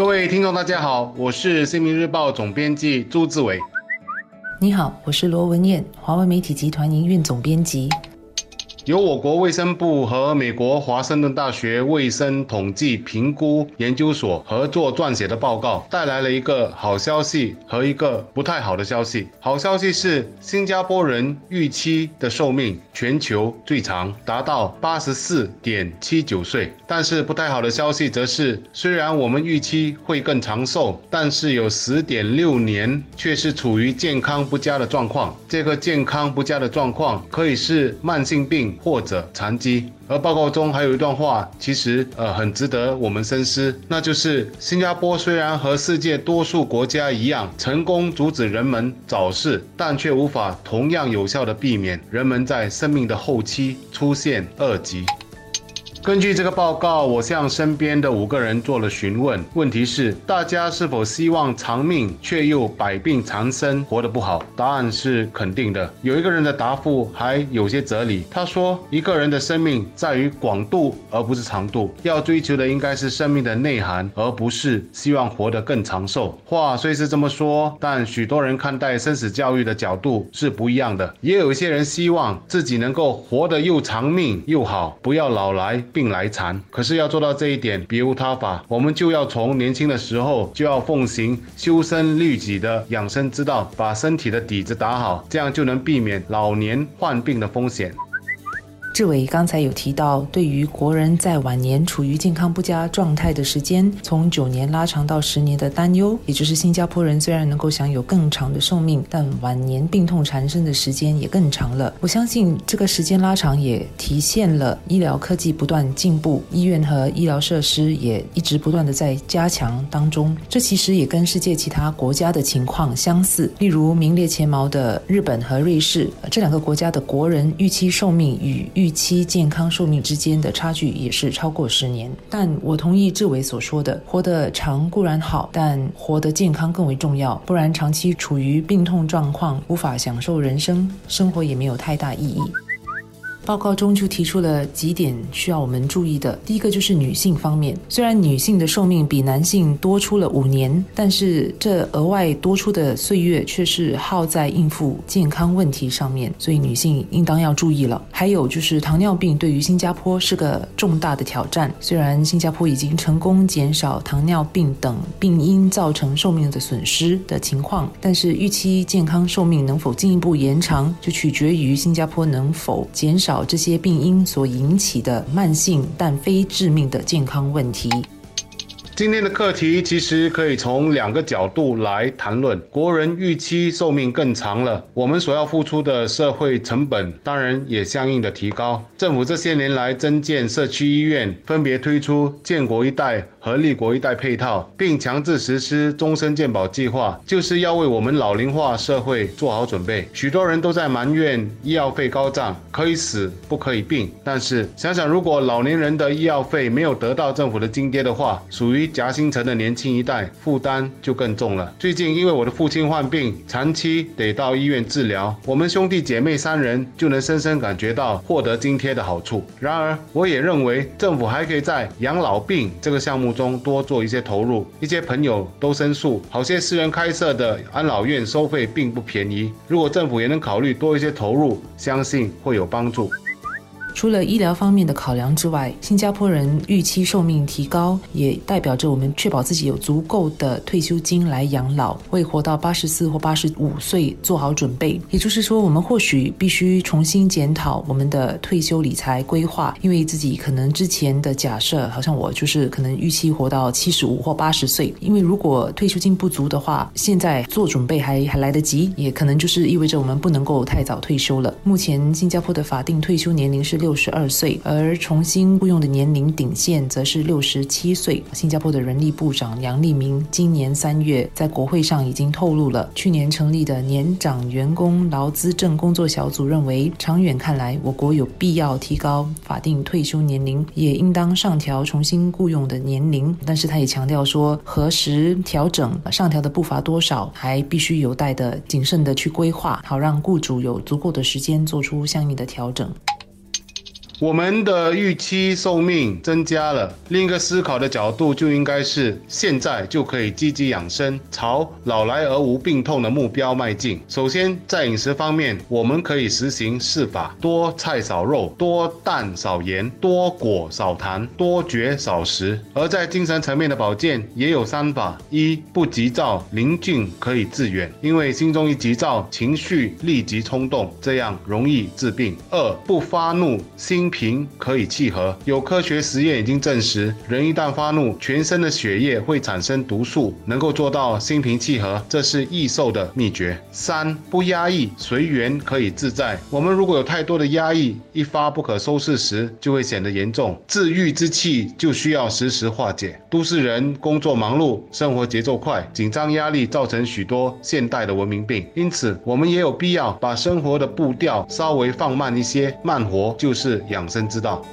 各位听众，大家好，我是《新民日报》总编辑朱志伟。你好，我是罗文艳，华为媒体集团营运总编辑。由我国卫生部和美国华盛顿大学卫生统计评估研究所合作撰写的报告，带来了一个好消息和一个不太好的消息。好消息是，新加坡人预期的寿命全球最长，达到八十四点七九岁。但是不太好的消息则是，虽然我们预期会更长寿，但是有十点六年却是处于健康不佳的状况。这个健康不佳的状况可以是慢性病。或者残疾，而报告中还有一段话，其实呃很值得我们深思，那就是新加坡虽然和世界多数国家一样成功阻止人们早逝，但却无法同样有效地避免人们在生命的后期出现二级。根据这个报告，我向身边的五个人做了询问。问题是，大家是否希望长命却又百病缠身，活得不好？答案是肯定的。有一个人的答复还有些哲理。他说：“一个人的生命在于广度，而不是长度。要追求的应该是生命的内涵，而不是希望活得更长寿。”话虽是这么说，但许多人看待生死教育的角度是不一样的。也有一些人希望自己能够活得又长命又好，不要老来。病来缠，可是要做到这一点，别无他法，我们就要从年轻的时候就要奉行修身律己的养生之道，把身体的底子打好，这样就能避免老年患病的风险。志伟刚才有提到，对于国人在晚年处于健康不佳状态的时间从九年拉长到十年的担忧，也就是新加坡人虽然能够享有更长的寿命，但晚年病痛缠身的时间也更长了。我相信这个时间拉长也体现了医疗科技不断进步，医院和医疗设施也一直不断的在加强当中。这其实也跟世界其他国家的情况相似，例如名列前茅的日本和瑞士这两个国家的国人预期寿命与预期健康寿命之间的差距也是超过十年，但我同意志伟所说的，活得长固然好，但活得健康更为重要。不然长期处于病痛状况，无法享受人生，生活也没有太大意义。报告中就提出了几点需要我们注意的。第一个就是女性方面，虽然女性的寿命比男性多出了五年，但是这额外多出的岁月却是耗在应付健康问题上面，所以女性应当要注意了。还有就是糖尿病对于新加坡是个重大的挑战。虽然新加坡已经成功减少糖尿病等病因造成寿命的损失的情况，但是预期健康寿命能否进一步延长，就取决于新加坡能否减少。这些病因所引起的慢性但非致命的健康问题。今天的课题其实可以从两个角度来谈论。国人预期寿命更长了，我们所要付出的社会成本当然也相应的提高。政府这些年来增建社区医院，分别推出建国一代和立国一代配套，并强制实施终身健保计划，就是要为我们老龄化社会做好准备。许多人都在埋怨医药费高涨，可以死不可以病。但是想想，如果老年人的医药费没有得到政府的津贴的话，属于夹心层的年轻一代负担就更重了。最近因为我的父亲患病，长期得到医院治疗，我们兄弟姐妹三人就能深深感觉到获得津贴的好处。然而，我也认为政府还可以在养老病这个项目中多做一些投入。一些朋友都申诉，好些私人开设的安老院收费并不便宜。如果政府也能考虑多一些投入，相信会有帮助。除了医疗方面的考量之外，新加坡人预期寿命提高，也代表着我们确保自己有足够的退休金来养老，为活到八十四或八十五岁做好准备。也就是说，我们或许必须重新检讨我们的退休理财规划，因为自己可能之前的假设，好像我就是可能预期活到七十五或八十岁。因为如果退休金不足的话，现在做准备还还来得及，也可能就是意味着我们不能够太早退休了。目前新加坡的法定退休年龄是。六十二岁，而重新雇佣的年龄顶线则是六十七岁。新加坡的人力部长杨立明今年三月在国会上已经透露了，去年成立的年长员工劳资政工作小组认为，长远看来，我国有必要提高法定退休年龄，也应当上调重新雇佣的年龄。但是他也强调说，何时调整、上调的步伐多少，还必须有待的谨慎的去规划，好让雇主有足够的时间做出相应的调整。我们的预期寿命增加了，另一个思考的角度就应该是现在就可以积极养生，朝老来而无病痛的目标迈进。首先，在饮食方面，我们可以实行四法：多菜少肉，多蛋少盐，多果少糖，多绝少食。而在精神层面的保健，也有三法：一不急躁，宁静可以致远，因为心中一急躁，情绪立即冲动，这样容易致病；二不发怒，心平可以气和。有科学实验已经证实，人一旦发怒，全身的血液会产生毒素，能够做到心平气和，这是易瘦的秘诀。三不压抑，随缘可以自在。我们如果有太多的压抑，一发不可收拾时，就会显得严重。治愈之气就需要时时化解。都市人工作忙碌，生活节奏快，紧张压力造成许多现代的文明病，因此我们也有必要把生活的步调稍微放慢一些。慢活就是养养生之道。